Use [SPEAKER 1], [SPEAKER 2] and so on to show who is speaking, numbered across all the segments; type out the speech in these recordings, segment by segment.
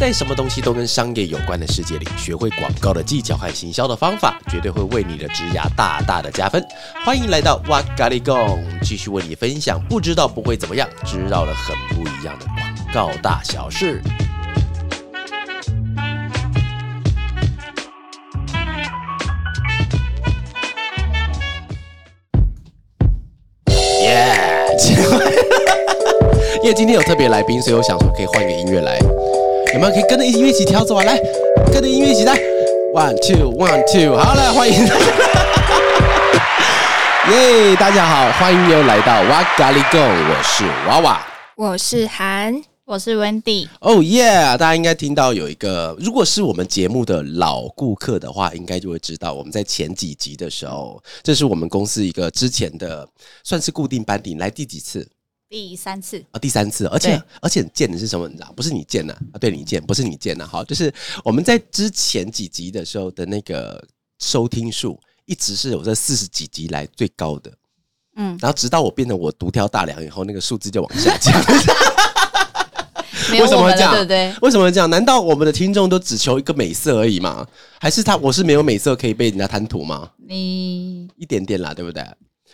[SPEAKER 1] 在什么东西都跟商业有关的世界里，学会广告的技巧和行销的方法，绝对会为你的职涯大大的加分。欢迎来到哇咖喱贡，继续为你分享不知道不会怎么样，知道了很不一样的广告大小事。耶！因为今天有特别来宾，所以我想说可以换个音乐来，有没有可以跟着音乐一起跳走啊？来，跟着音乐一起来，one two one two，好了，欢迎大家，耶！大家好，欢迎又来到哇咖喱贡，我是娃娃。
[SPEAKER 2] 我是韩，
[SPEAKER 3] 我是 Wendy，
[SPEAKER 1] 哦耶！大家应该听到有一个，如果是我们节目的老顾客的话，应该就会知道我们在前几集的时候，这是我们公司一个之前的算是固定班底，来第几次
[SPEAKER 3] 第三次，
[SPEAKER 1] 啊？第三次，而且而且很贱的是什么？你知道？不是你贱呐啊？对你贱，不是你贱呐。好，就是我们在之前几集的时候的那个收听数，一直是我这四十几集来最高的。
[SPEAKER 3] 嗯，
[SPEAKER 1] 然后直到我变成我独挑大梁以后，那个数字就往下降。为什么会这样
[SPEAKER 3] 对不对？
[SPEAKER 1] 为什么会这样？难道我们的听众都只求一个美色而已吗？还是他我是没有美色可以被人家贪图吗？
[SPEAKER 3] 你
[SPEAKER 1] 一点点啦，对不对？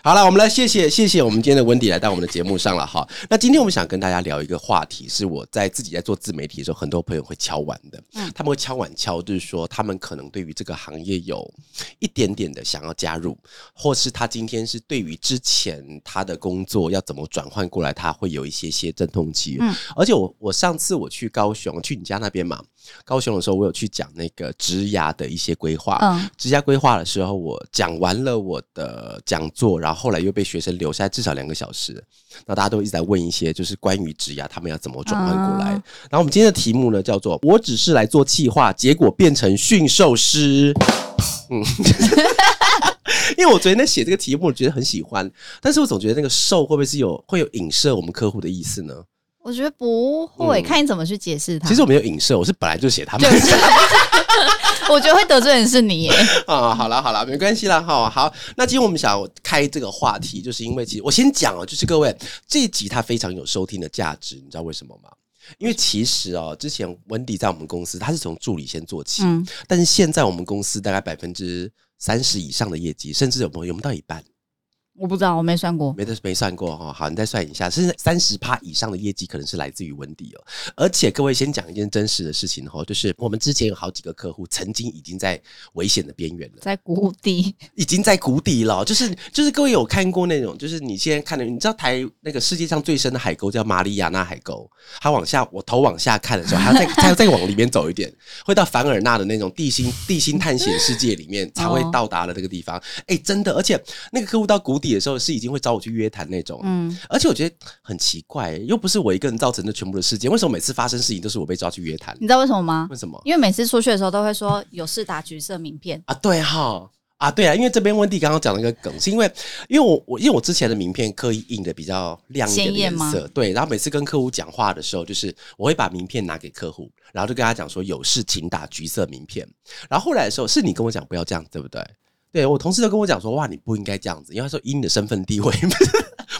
[SPEAKER 1] 好了，我们来谢谢谢谢我们今天的温迪来到我们的节目上了哈。那今天我们想跟大家聊一个话题，是我在自己在做自媒体的时候，很多朋友会敲碗的，
[SPEAKER 3] 嗯
[SPEAKER 1] 他们会敲碗敲，就是说他们可能对于这个行业有一点点的想要加入，或是他今天是对于之前他的工作要怎么转换过来，他会有一些些阵痛期。
[SPEAKER 3] 嗯
[SPEAKER 1] 而且我我上次我去高雄，去你家那边嘛，高雄的时候，我有去讲那个职涯的一些规划。
[SPEAKER 3] 嗯
[SPEAKER 1] 职涯规划的时候，我讲完了我的讲座，然后后来又被学生留下来至少两个小时，那大家都一直在问一些就是关于职涯他们要怎么转换过来。
[SPEAKER 3] 啊
[SPEAKER 1] 然后我们今天的题目呢叫做“我只是来做企划，结果变成驯兽师”。嗯，因为我昨天在写这个题目，我觉得很喜欢，但是我总觉得那个兽会不会是有会有影射我们客户的意思呢？
[SPEAKER 3] 我觉得不会，
[SPEAKER 1] 嗯
[SPEAKER 3] 看你怎么去解释它。
[SPEAKER 1] 其实我没有影射，我是本来就写他们。
[SPEAKER 3] 就是，我觉得会得罪人是你耶。
[SPEAKER 1] 啊，好了好了，没关系啦，哈，好。那今天我们想开这个话题，就是因为其实我先讲哦，就是各位这一集它非常有收听的价值，你知道为什么吗？因为其实哦，之前温迪在我们公司，他是从助理先做起，
[SPEAKER 3] 嗯，
[SPEAKER 1] 但是现在我们公司大概百分之三十以上的业绩，甚至有没有有没有到一半？
[SPEAKER 3] 我不知道，我没算过。
[SPEAKER 1] 没得没算过哈，好，你再算一下，甚至三十趴以上的业绩可能是来自于温迪哦。而且各位先讲一件真实的事情哈，就是我们之前有好几个客户曾经已经在危险的边缘了。
[SPEAKER 3] 在谷底，
[SPEAKER 1] 已经在谷底了，就是就是各位有看过那种，就是你现在看的，你知道台那个世界上最深的海沟叫马里亚纳海沟，它往下我头往下看的时候，还要再还要再往里面走一点，会到凡尔纳的那种地心地心探险世界里面才会到达的这个地方。哎、真的，而且那个客户到谷底的时候是已经会找我去约谈那种，
[SPEAKER 3] 嗯，
[SPEAKER 1] 而且我觉得很奇怪、又不是我一个人造成的全部的事件，为什么每次发生事情都是我被抓去约谈？
[SPEAKER 3] 你知道为什么吗？
[SPEAKER 1] 为什么？
[SPEAKER 3] 因为每次出去的时候都会说有事打橘色名片。
[SPEAKER 1] 啊，对哈。啊，对啊，因为这边温蒂刚刚讲了一个梗，是因为因为我我因为我之前的名片刻意印的比较亮一点的颜色，对，然后每次跟客户讲话的时候，就是我会把名片拿给客户，然后就跟他讲说有事请打橘色名片，然后后来的时候是你跟我讲不要这样，对不对？对我同事都跟我讲说哇，你不应该这样子，因为他说以你的身份地位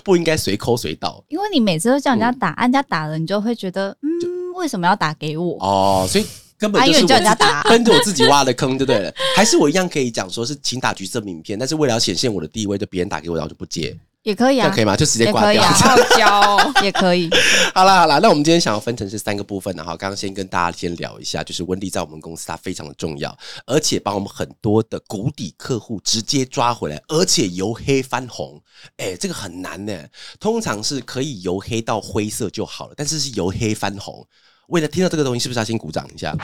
[SPEAKER 1] 不应该随抠随到。
[SPEAKER 3] 因为你每次都叫人家打，人家打了，你就会觉得，嗯，为什么要打给我？
[SPEAKER 1] 哦，所以根本就是
[SPEAKER 3] 叫人家打。
[SPEAKER 1] 跟着我自己挖的坑就对了，还是我一样可以讲说是请打橘色名片，但是为了要显现我的地位，就别人打给我，然后就不接，
[SPEAKER 3] 也可以啊
[SPEAKER 1] 这样可，以吗？就直接
[SPEAKER 3] 也
[SPEAKER 1] 挂掉。
[SPEAKER 3] 可以啊，傲娇哦 也可以。
[SPEAKER 1] 好啦好啦，那我们今天想要分成是三个部分，然后刚刚先跟大家先聊一下，就是温迪在我们公司它非常的重要，而且帮我们很多的谷底客户直接抓回来，而且由黑翻红，哎、这个很难呢。通常是可以由黑到灰色就好了，但是是由黑翻红。为了听到这个东西，是不是要先鼓掌一下？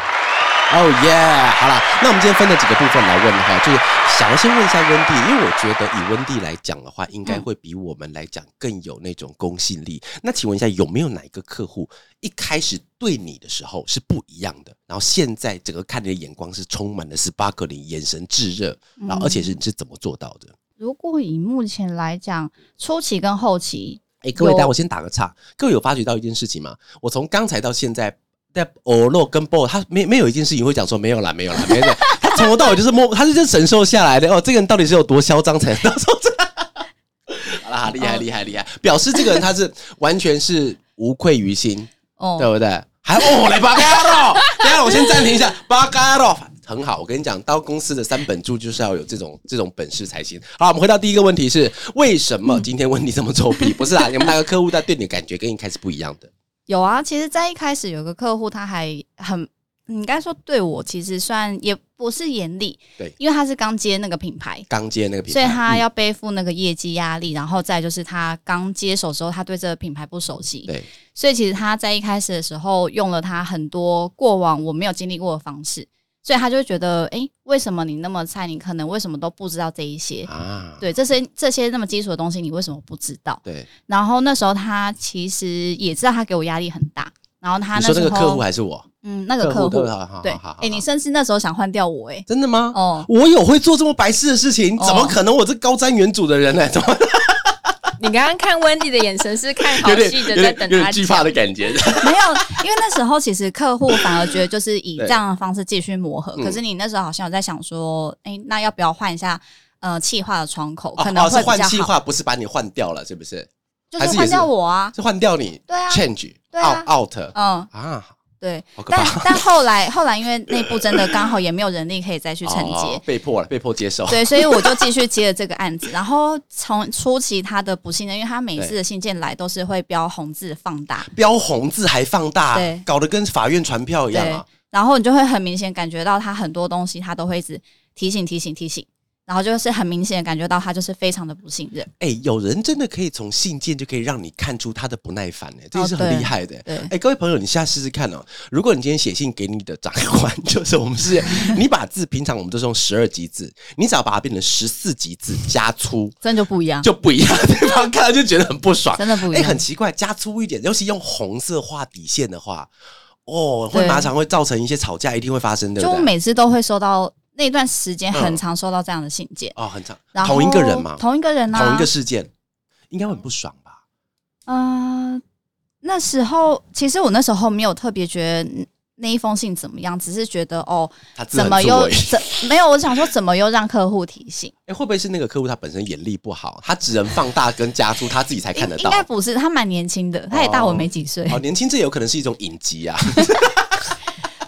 [SPEAKER 1] 哦耶！好啦，那我们今天分了几个部分来问哈，就是想要先问一下温蒂，因为我觉得以温蒂来讲的话，应该会比我们来讲更有那种公信力。那请问一下，有没有哪一个客户一开始对你的时候是不一样的，然后现在整个看你的眼光是充满了 sparkling，眼神炙热，然后而且是你是怎么做到的？
[SPEAKER 3] 如果以目前来讲，初期跟后期，
[SPEAKER 1] 哎、各位，
[SPEAKER 3] 有
[SPEAKER 1] 等一下我先打个岔。各位有发觉到一件事情吗？我从刚才到现在，在欧洛跟 BO，他没没有一件事情会讲说没有啦，没有啦，没有从头到尾就是摸，他是这忍受下来的。哦，这个人到底是有多嚣张才能 到说这？好啦，厉害厉害厉害！表示这个人他是完全是无愧于心，
[SPEAKER 3] 哦，
[SPEAKER 1] 对不对？还哦，来巴卡咯，先暂停一下。巴嘎罗很好，我跟你讲，到公司的三本柱就是要有这种这种本事才行。好，我们回到第一个问题是，为什么今天问题这么作弊？不是啊，你们那个客户在对你的感觉跟一开始不一样的。
[SPEAKER 3] 有啊，其实，在一开始有个客户，他还很，你应该说对我其实算也不是严厉，
[SPEAKER 1] 对，
[SPEAKER 3] 因为他是刚接那个品牌，
[SPEAKER 1] 刚接那个品牌，
[SPEAKER 3] 所以他
[SPEAKER 1] 嗯
[SPEAKER 3] 要背负那个业绩压力，然后再就是他刚接手的时候，他对这个品牌不熟悉，
[SPEAKER 1] 对
[SPEAKER 3] 所以其实他在一开始的时候用了他很多过往我没有经历过的方式，所以他就会觉得，诶，为什么你那么菜？你可能为什么都不知道这一些？
[SPEAKER 1] 啊，
[SPEAKER 3] 对，这些这些那么基础的东西，你为什么不知道？
[SPEAKER 1] 对，
[SPEAKER 3] 然后那时候他其实也知道他给我压力很大，然后他
[SPEAKER 1] 你
[SPEAKER 3] 那时候
[SPEAKER 1] 说那个客户还是我？
[SPEAKER 3] 嗯那个客户
[SPEAKER 1] 对
[SPEAKER 3] 哎、你甚至那时候想换掉我哎、
[SPEAKER 1] 真的吗？
[SPEAKER 3] 哦，
[SPEAKER 1] 我有会做这么白痴的事情？
[SPEAKER 3] 哦
[SPEAKER 1] 怎么可能？我这高瞻远瞩的人呢？怎 么
[SPEAKER 2] 你刚刚看 Wendy 的眼神是看好戏的，在等他
[SPEAKER 1] 点有点惧怕。的感觉？
[SPEAKER 3] 没有，因为那时候其实客户反而觉得就是以
[SPEAKER 1] 对
[SPEAKER 3] 这样的方式继续磨合，
[SPEAKER 1] 嗯
[SPEAKER 3] 可是你那时候好像有在想说，哎、那要不要换一下呃气化的窗口，
[SPEAKER 1] 哦
[SPEAKER 3] 可能
[SPEAKER 1] 哦是换气话，不是把你换掉了，是不是？
[SPEAKER 3] 就是换掉我啊，
[SPEAKER 1] 是换掉你？
[SPEAKER 3] 对啊
[SPEAKER 1] ，change out
[SPEAKER 3] 嗯，
[SPEAKER 1] 啊，
[SPEAKER 3] 对。但。但后来后来因为内部真的刚好也没有人力可以再去承接，
[SPEAKER 1] 哦被迫了，被迫接受。
[SPEAKER 3] 对，所以我就继续接了这个案子。然后从初期他的不信任，因为他每次的信件来都是会标红字放大，
[SPEAKER 1] 标红字还放大
[SPEAKER 3] 对，
[SPEAKER 1] 搞得跟法院传票一样
[SPEAKER 3] 然后你就会很明显感觉到他很多东西他都会一直提醒提醒提醒，然后就是很明显的感觉到他就是非常的不信任。
[SPEAKER 1] 哎，有人真的可以从信件就可以让你看出他的不耐烦，哎，这也是很厉害的。
[SPEAKER 3] 对
[SPEAKER 1] 哎，各位朋友，你现在试试看哦。如果你今天写信给你的长官，就是我们是，你把字平常我们都是用十二级字，你只要把它变成十四级字加粗，
[SPEAKER 3] 真的就不一样，
[SPEAKER 1] 就不一样，对方看了就觉得很不爽。哎、
[SPEAKER 3] 真的不一样。
[SPEAKER 1] 很奇怪，加粗一点，尤其用红色画底线的话，哦，会
[SPEAKER 3] 对
[SPEAKER 1] 马上会造成一些吵架，一定会发生，对不对？
[SPEAKER 3] 就我每次都会收到那段时间很
[SPEAKER 1] 嗯
[SPEAKER 3] 常收到这样的信件，
[SPEAKER 1] 哦，很常，
[SPEAKER 3] 然后
[SPEAKER 1] 同一个人嘛，
[SPEAKER 3] 同一个人啊，
[SPEAKER 1] 同一个事件，应该会很不爽吧？
[SPEAKER 3] 嗯、那时候其实我那时候没有特别觉得那一封信怎么样，只是觉得哦，
[SPEAKER 1] 他
[SPEAKER 3] 怎么又。怎没有？我想说怎么又让客户提醒？
[SPEAKER 1] 哎、会不会是那个客户他本身眼力不好，他只能放大跟加粗，他自己才看得到？
[SPEAKER 3] 应该不是，他蛮年轻的，他也大我没几岁。
[SPEAKER 1] 哦，年轻这有可能是一种隐疾啊。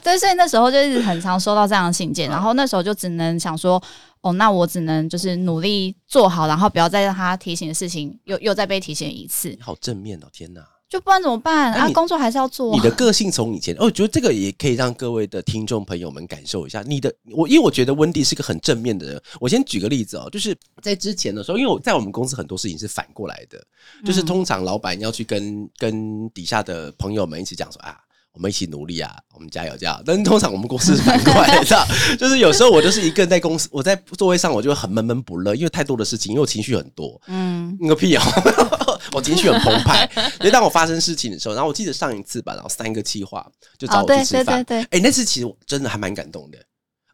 [SPEAKER 3] 对，所以那时候就是很常收到这样的信件，然后那时候就只能想说，哦，那我只能就是努力做好，然后不要再让他提醒的事情又又再被提醒一次
[SPEAKER 1] 你，好正面哦，天哪！
[SPEAKER 3] 就不然怎么办啊？工作还是要做啊。
[SPEAKER 1] 你的个性从以前，哦，我觉得这个也可以让各位的听众朋友们感受一下。你的我，因为我觉得温蒂是个很正面的人。我先举个例子哦，就是在之前的时候，因为我在我们公司很多事情是反过来的，就是
[SPEAKER 3] 嗯
[SPEAKER 1] 通常老板要去跟跟底下的朋友们一起讲说啊。我们一起努力啊！我们加油加油！但是通常我们公司是反过来的，就是有时候我就是一个人在公司，我在座位上我就会很闷闷不乐，因为太多的事情，因为我情绪很多。
[SPEAKER 3] 嗯，
[SPEAKER 1] 你个屁哦！我情绪很澎湃，所以当我发生事情的时候，然后我记得上一次吧，然后三个气话就找我去吃饭。
[SPEAKER 3] 对对对，
[SPEAKER 1] 哎、那次其实我真的还蛮感动的，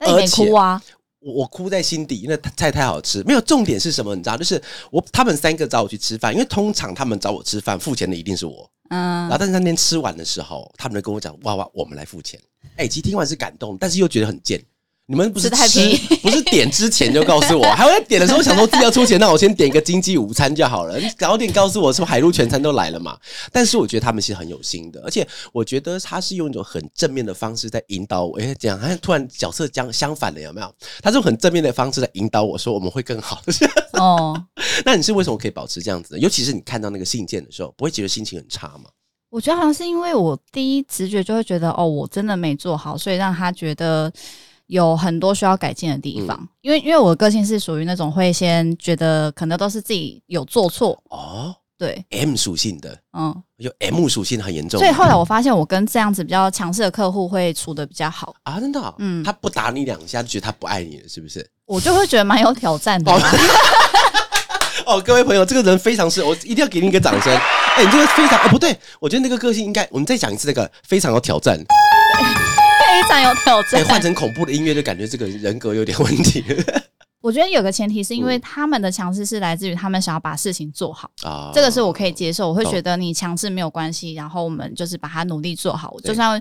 [SPEAKER 3] 那你没
[SPEAKER 1] 而且
[SPEAKER 3] 哭啊？
[SPEAKER 1] 我我哭在心底，因为菜太好吃。没有重点是什么，你知道？就是我他们三个找我去吃饭，因为通常他们找我吃饭付钱的一定是我，然后，但是那天吃完的时候，他们就跟我讲：“哇哇，我们来付钱。”哎，其实听完是感动，但是又觉得很贱。你们不是
[SPEAKER 3] 吃太便宜，
[SPEAKER 1] 不是点之前就告诉我，还会在点的时候想说自己要出钱，那我先点一个经济午餐就好了。你早点告诉我，是不是海陆全餐都来了嘛？但是我觉得他们是很有心的，而且我觉得他是用一种很正面的方式在引导我。哎，这样，好像突然角色将相反了，有没有？他是用很正面的方式在引导我说我们会更好。
[SPEAKER 3] 哦，
[SPEAKER 1] 那你是为什么可以保持这样子呢？尤其是你看到那个信件的时候，不会觉得心情很差吗？
[SPEAKER 3] 我觉得好像是因为我第一直觉就会觉得，哦，我真的没做好，所以让他觉得有很多需要改进的地方。因为因为我的个性是属于那种会先觉得可能都是自己有做错，
[SPEAKER 1] 哦
[SPEAKER 3] 对
[SPEAKER 1] ，，M 属性的。
[SPEAKER 3] 嗯，
[SPEAKER 1] 有 M 属性很严重，
[SPEAKER 3] 所以后来我发现我跟这样子比较强势的客户会处的比较好，
[SPEAKER 1] 啊，真的哦、
[SPEAKER 3] 嗯
[SPEAKER 1] 他不打你两下就觉得他不爱你了，是不是？
[SPEAKER 3] 我就会觉得蛮有挑战的
[SPEAKER 1] 哦。哦，各位朋友，这个人非常是，我一定要给你一个掌声。哎、你这个非常，哦，不对，我觉得那个个性应该，我们再讲一次，那个非常有挑战。
[SPEAKER 3] 非常有挑
[SPEAKER 1] 哎、
[SPEAKER 3] 战。
[SPEAKER 1] 换成恐怖的音乐，就感觉这个人格有点问题
[SPEAKER 3] 我觉得有个前提是因为
[SPEAKER 1] 嗯
[SPEAKER 3] 他们的强势是来自于他们想要把事情做好，
[SPEAKER 1] 啊。
[SPEAKER 3] 这个是我可以接受。我会觉得你强势没有关系，然后我们就是把它努力做好，
[SPEAKER 1] 对
[SPEAKER 3] 就算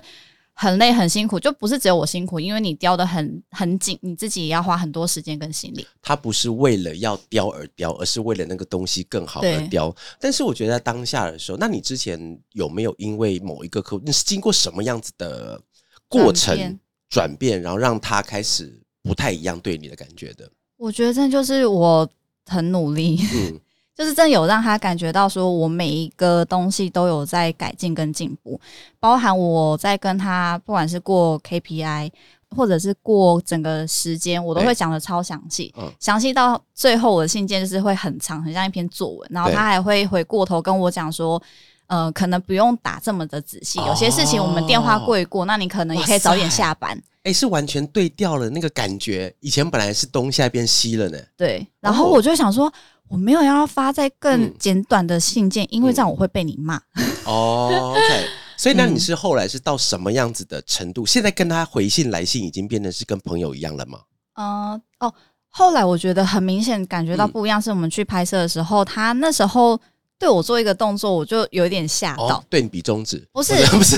[SPEAKER 3] 很累很辛苦，就不是只有我辛苦，因为你雕的很很紧，你自己也要花很多时间跟心力。
[SPEAKER 1] 他不是为了要雕而雕，而是为了那个东西更好而
[SPEAKER 3] 对
[SPEAKER 1] 雕。但是我觉得在当下的时候，那你之前有没有因为某一个客户，你是经过什么样子的过程转变，然后让他开始不太一样对你的感觉的？
[SPEAKER 3] 我觉得这就是我很努力，
[SPEAKER 1] 嗯，
[SPEAKER 3] 就是真的有让他感觉到说我每一个东西都有在改进跟进步，包含我在跟他不管是过 KPI。或者是过整个时间，我都会讲的超详细
[SPEAKER 1] 嗯，
[SPEAKER 3] 详细到最后我的信件就是会很长，很像一篇作文。然后他还会回过头跟我讲说，呃，可能不用打这么的仔细，有些事情我们电话过一过，那你可能也可以早点下班。
[SPEAKER 1] 哎，是完全对调了那个感觉。以前本来是东，现在变西了呢。
[SPEAKER 3] 对，然后我就想说，我没有要发在更
[SPEAKER 1] 嗯
[SPEAKER 3] 简短的信件，因为这样我会被你骂。
[SPEAKER 1] 哦，OK。所以那
[SPEAKER 3] 嗯
[SPEAKER 1] 你是后来是到什么样子的程度？现在跟他回信来信已经变得是跟朋友一样了吗？
[SPEAKER 3] 嗯、哦，后来我觉得很明显感觉到
[SPEAKER 1] 嗯
[SPEAKER 3] 不一样，是我们去拍摄的时候，他那时候对我做一个动作，我就有一点吓到。
[SPEAKER 1] 哦，对你比中指，
[SPEAKER 3] 不是
[SPEAKER 1] 不是，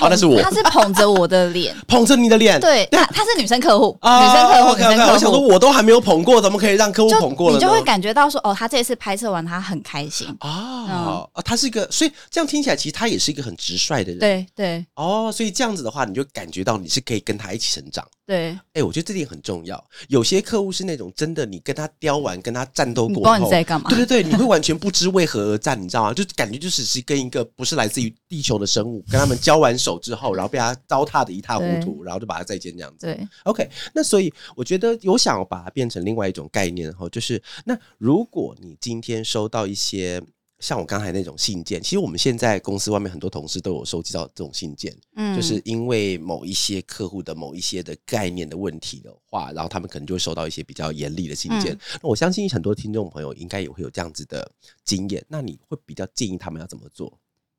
[SPEAKER 1] 哦，那是我
[SPEAKER 3] 他是捧着我的脸，
[SPEAKER 1] 捧着你的脸。
[SPEAKER 3] 对，他他是女生客户，
[SPEAKER 1] 啊
[SPEAKER 3] 女生客户
[SPEAKER 1] OK，
[SPEAKER 3] 生
[SPEAKER 1] 我想说，我都还没有捧过，怎么可以让客户捧过？
[SPEAKER 3] 你就会感觉到说，哦，他这次拍摄完他很开心，
[SPEAKER 1] 啊、哦，他是一个，所以这样听起来，其实他也是一个很直率的人。，
[SPEAKER 3] 对对
[SPEAKER 1] 哦，所以这样子的话，你就感觉到你是可以跟他一起成长。
[SPEAKER 3] 对，
[SPEAKER 1] 哎、我觉得这点很重要。有些客户是那种真的，你跟他雕完，跟他战斗过后，
[SPEAKER 3] 你在干嘛
[SPEAKER 1] 对？对对，你会完全不知为何而战，你知道吗？就感觉就只是跟一个不是来自于地球的生物，跟他们 交完手之后，然后被他糟蹋的一塌糊涂，然后就把他再见这样子。
[SPEAKER 3] 对
[SPEAKER 1] ，OK，那所以我觉得有想要把它变成另外一种概念哈，就是那如果你今天收到一些像我刚才那种信件，其实我们现在公司外面很多同事都有收集到这种信件，
[SPEAKER 3] 嗯
[SPEAKER 1] 就是因为某一些客户的某一些的概念的问题的话，然后他们可能就会收到一些比较严厉的信件。
[SPEAKER 3] 嗯
[SPEAKER 1] 那我相信很多听众朋友应该也会有这样子的经验，那你会比较建议他们要怎么做？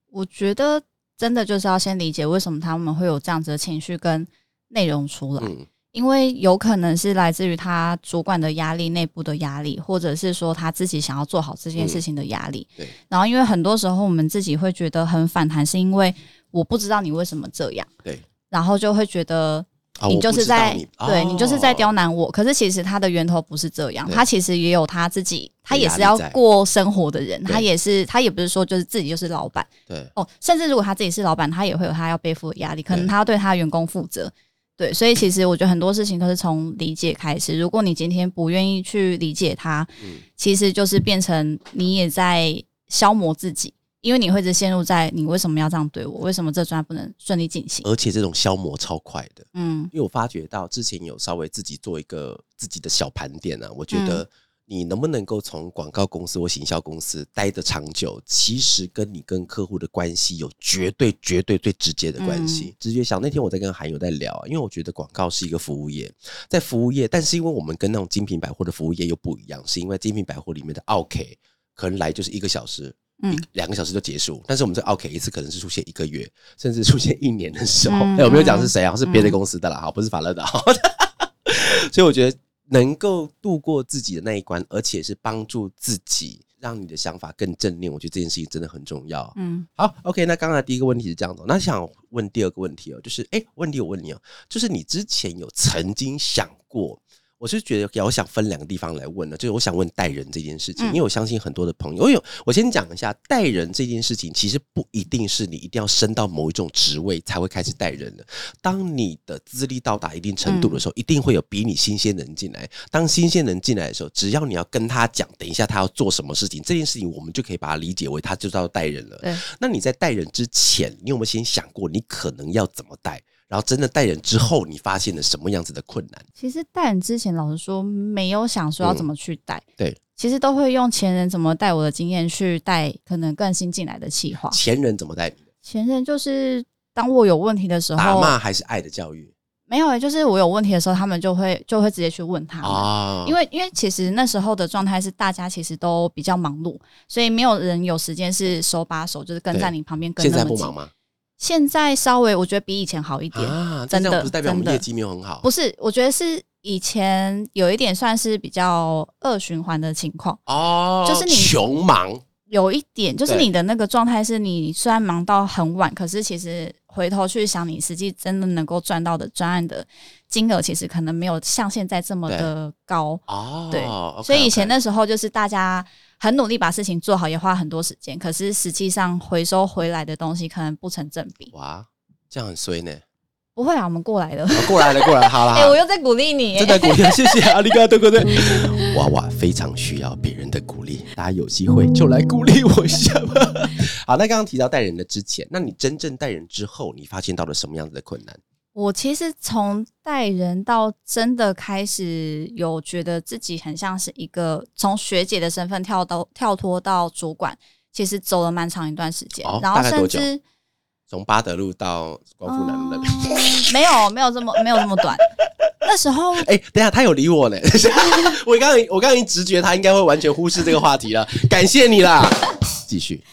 [SPEAKER 3] 我觉得真的就是要先理解为什么他们会有这样子的情绪跟内容出来。
[SPEAKER 1] 嗯，
[SPEAKER 3] 因为有可能是来自于他主管的压力、内部的压力，或者是说他自己想要做好这件事情的压力。
[SPEAKER 1] 对，
[SPEAKER 3] 然后，因为很多时候我们自己会觉得很反弹，是因为我不知道你为什么这样，
[SPEAKER 1] 对，
[SPEAKER 3] 然后就会觉得
[SPEAKER 1] 啊，
[SPEAKER 3] 你就是在、对你就是在刁
[SPEAKER 1] 哦
[SPEAKER 3] 难我。可是其实他的源头不是这样，他其实也有他自己，他也是要过生活的人，他也是他也不是说就是自己就是老板
[SPEAKER 1] 对，
[SPEAKER 3] 哦，甚至如果他自己是老板，他也会有他要背负的压力，可能他要对他的员工负责。对，所以其实我觉得很多事情都是从理解开始。如果你今天不愿意去理解他，
[SPEAKER 1] 嗯
[SPEAKER 3] 其实就是变成你也在消磨自己，因为你会一直陷入在你为什么要这样对我，为什么这专案不能顺利进行？
[SPEAKER 1] 而且这种消磨超快的。
[SPEAKER 3] 嗯
[SPEAKER 1] 因为我发觉到之前有稍微自己做一个自己的小盘点啊，我觉
[SPEAKER 3] 嗯
[SPEAKER 1] 得你能不能够从广告公司或行销公司待得长久，其实跟你跟客户的关系有绝对绝对最直接的关
[SPEAKER 3] 嗯
[SPEAKER 1] 系。直接想那天我在跟韩友在聊啊，因为我觉得广告是一个服务业，在服务业，但是因为我们跟那种精品百货的服务业又不一样，是因为精品百货里面的 OK 可能来就是一个小时。
[SPEAKER 3] 嗯
[SPEAKER 1] 一两个小时就结束，但是我们这 OK 一次可能是出现一个月，甚至出现一年的时候。
[SPEAKER 3] 嗯
[SPEAKER 1] 哎、我没有讲是谁啊，是别的
[SPEAKER 3] 嗯
[SPEAKER 1] 公司的啦，好，不是法乐的。好 所以我觉得能够度过自己的那一关，而且是帮助自己，让你的想法更正念，我觉得这件事情真的很重要。
[SPEAKER 3] 嗯
[SPEAKER 1] 好，OK，那刚才第一个问题是这样子哦，那想问第二个问题哦，就是哎，问题我问你哦，就是你之前有曾经想过？我是觉得，我想分两个地方来问呢，就是我想问带人这件事情，
[SPEAKER 3] 嗯
[SPEAKER 1] 因为我相信很多的朋友，我有我先讲一下带人这件事情，其实不一定是你一定要升到某一种职位才会开始带人的。当你的资历到达一定程度的时候，一定会有比你新鲜人进来。当新鲜人进来的时候，只要你要跟他讲，等一下他要做什么事情，这件事情我们就可以把它理解为他就是要带人了。那你在带人之前，你有没有先想过你可能要怎么带？然后真的带人之后，你发现了什么样子的困难？
[SPEAKER 3] 其实带人之前，老实说没有想说要怎么去带，
[SPEAKER 1] 对，
[SPEAKER 3] 其实都会用前人怎么带我的经验去带可能更新进来的企划。
[SPEAKER 1] 前人怎么带你的？
[SPEAKER 3] 前人就是当我有问题的时候
[SPEAKER 1] 打
[SPEAKER 3] 候，
[SPEAKER 1] 骂还是爱的教育
[SPEAKER 3] 没有、欸，就是我有问题的时候，他们就会就会直接去问他们。
[SPEAKER 1] 啊？
[SPEAKER 3] 因为因为其实那时候的状态是大家其实都比较忙碌，所以没有人有时间是手把手，就是跟在你旁边跟
[SPEAKER 1] 现
[SPEAKER 3] 那么紧
[SPEAKER 1] 在不忙吗？
[SPEAKER 3] 现在稍微我觉得比以前好一点，
[SPEAKER 1] 啊，
[SPEAKER 3] 真的
[SPEAKER 1] 不是代表我们业绩没有很好？
[SPEAKER 3] 不是，我觉得是以前有一点算是比较恶循环的情况，
[SPEAKER 1] 哦，
[SPEAKER 3] 就是你
[SPEAKER 1] 穷忙。
[SPEAKER 3] 有一点就是你的那个状态是你虽然忙到很晚，可是其实回头去想，你实际真的能够赚到的专案的金额，其实可能没有像现在这么的高。
[SPEAKER 1] 哦，
[SPEAKER 3] 对所以以前那时候就是大家很努力把事情做好，也花很多时间，可是实际上回收回来的东西可能不成正比。
[SPEAKER 1] 哇，这样很衰呢。
[SPEAKER 3] 不会啊，我们过来了。
[SPEAKER 1] 哦过来了，过来了，好了，
[SPEAKER 3] 哎、
[SPEAKER 1] 好了
[SPEAKER 3] 我又在鼓励你。
[SPEAKER 1] 真的鼓励，谢谢阿里嘎多哥的娃娃非常需要别人的鼓励，大家有机会就来鼓励我一下吧。好，那刚刚提到带人的之前，那你真正带人之后，你发现到了什么样子的困难？
[SPEAKER 3] 我其实从带人到真的开始有觉得自己很像是一个从学姐的身份跳到跳脱到主管，其实走了蛮长一段时间，
[SPEAKER 1] 哦
[SPEAKER 3] 然后甚至
[SPEAKER 1] 从巴德路到光复南路那边。
[SPEAKER 3] 嗯没有没有这么没有这么短。那时候
[SPEAKER 1] 哎、等一下，他有理我呢。我刚刚我刚刚已经直觉他应该会完全忽视这个话题了，感谢你啦。继续，